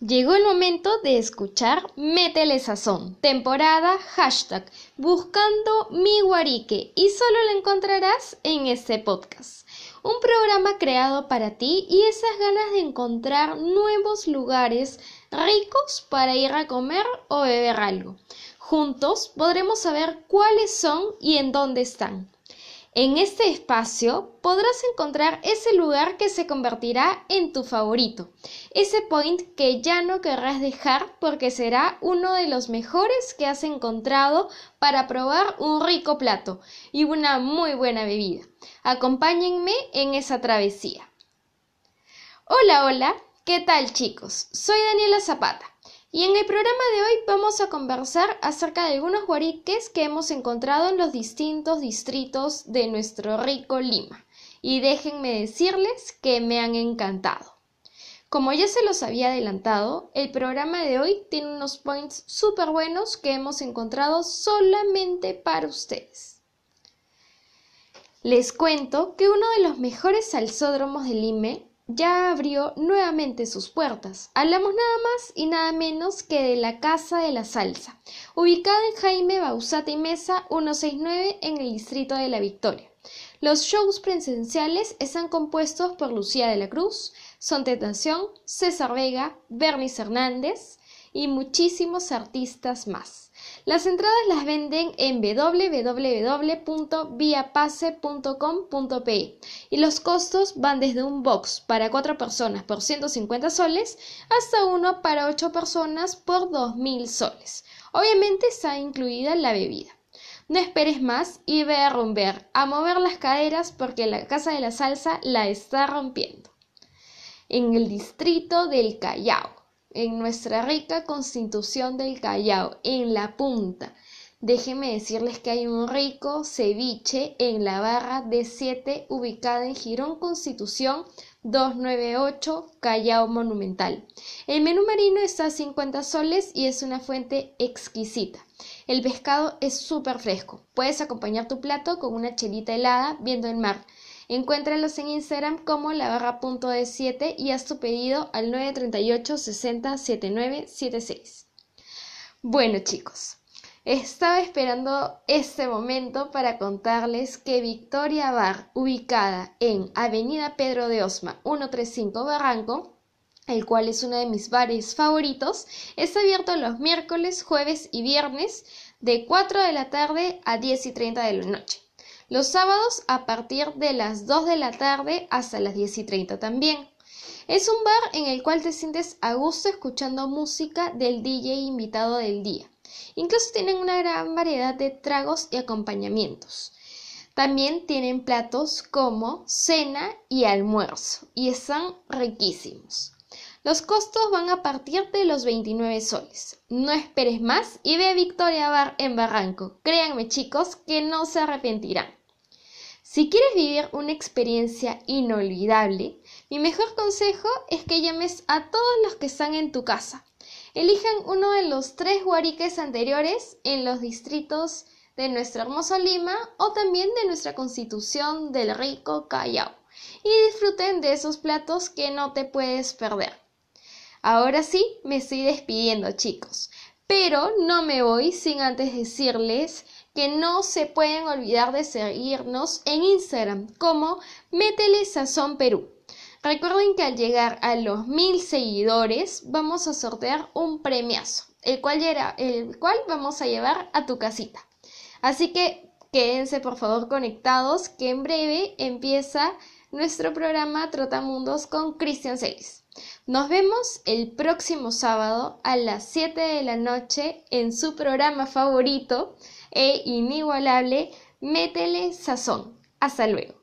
Llegó el momento de escuchar Métele Sazón, temporada hashtag buscando mi guarique y solo lo encontrarás en este podcast. Un programa creado para ti y esas ganas de encontrar nuevos lugares ricos para ir a comer o beber algo. Juntos podremos saber cuáles son y en dónde están. En este espacio podrás encontrar ese lugar que se convertirá en tu favorito, ese point que ya no querrás dejar porque será uno de los mejores que has encontrado para probar un rico plato y una muy buena bebida. Acompáñenme en esa travesía. Hola, hola, ¿qué tal chicos? Soy Daniela Zapata. Y en el programa de hoy vamos a conversar acerca de algunos guariques que hemos encontrado en los distintos distritos de nuestro rico Lima. Y déjenme decirles que me han encantado. Como ya se los había adelantado, el programa de hoy tiene unos points súper buenos que hemos encontrado solamente para ustedes. Les cuento que uno de los mejores salsódromos de Lima ya abrió nuevamente sus puertas. Hablamos nada más y nada menos que de la Casa de la Salsa, ubicada en Jaime Bausata y Mesa 169 en el distrito de La Victoria. Los shows presenciales están compuestos por Lucía de la Cruz, Son Tentación, César Vega, Bernice Hernández y muchísimos artistas más. Las entradas las venden en www.viapase.com.pe y los costos van desde un box para 4 personas por 150 soles hasta uno para 8 personas por 2.000 soles. Obviamente está incluida la bebida. No esperes más y ve a romper, a mover las caderas porque la Casa de la Salsa la está rompiendo. En el distrito del Callao en nuestra rica constitución del Callao, en la punta. Déjenme decirles que hay un rico ceviche en la barra de 7 ubicada en Girón Constitución 298 Callao Monumental. El menú marino está a 50 soles y es una fuente exquisita. El pescado es súper fresco. Puedes acompañar tu plato con una chelita helada viendo el mar. Encuéntralos en Instagram como la barra punto de 7 y haz tu pedido al 938 60 7976. Bueno chicos, estaba esperando este momento para contarles que Victoria Bar, ubicada en Avenida Pedro de Osma 135 Barranco, el cual es uno de mis bares favoritos, está abierto los miércoles, jueves y viernes de 4 de la tarde a 10 y 30 de la noche. Los sábados a partir de las 2 de la tarde hasta las 10 y 30 también. Es un bar en el cual te sientes a gusto escuchando música del DJ invitado del día. Incluso tienen una gran variedad de tragos y acompañamientos. También tienen platos como cena y almuerzo y están riquísimos. Los costos van a partir de los 29 soles. No esperes más y ve a Victoria Bar en Barranco. Créanme chicos que no se arrepentirán. Si quieres vivir una experiencia inolvidable, mi mejor consejo es que llames a todos los que están en tu casa. Elijan uno de los tres guariques anteriores en los distritos de nuestro hermoso Lima o también de nuestra constitución del rico Callao y disfruten de esos platos que no te puedes perder. Ahora sí, me estoy despidiendo chicos, pero no me voy sin antes decirles que no se pueden olvidar de seguirnos en Instagram como Métele Sazón Perú. Recuerden que al llegar a los mil seguidores vamos a sortear un premiazo, el cual, el cual vamos a llevar a tu casita. Así que quédense por favor conectados que en breve empieza nuestro programa Trotamundos con Cristian Celis. Nos vemos el próximo sábado a las 7 de la noche en su programa favorito e inigualable, métele sazón. Hasta luego.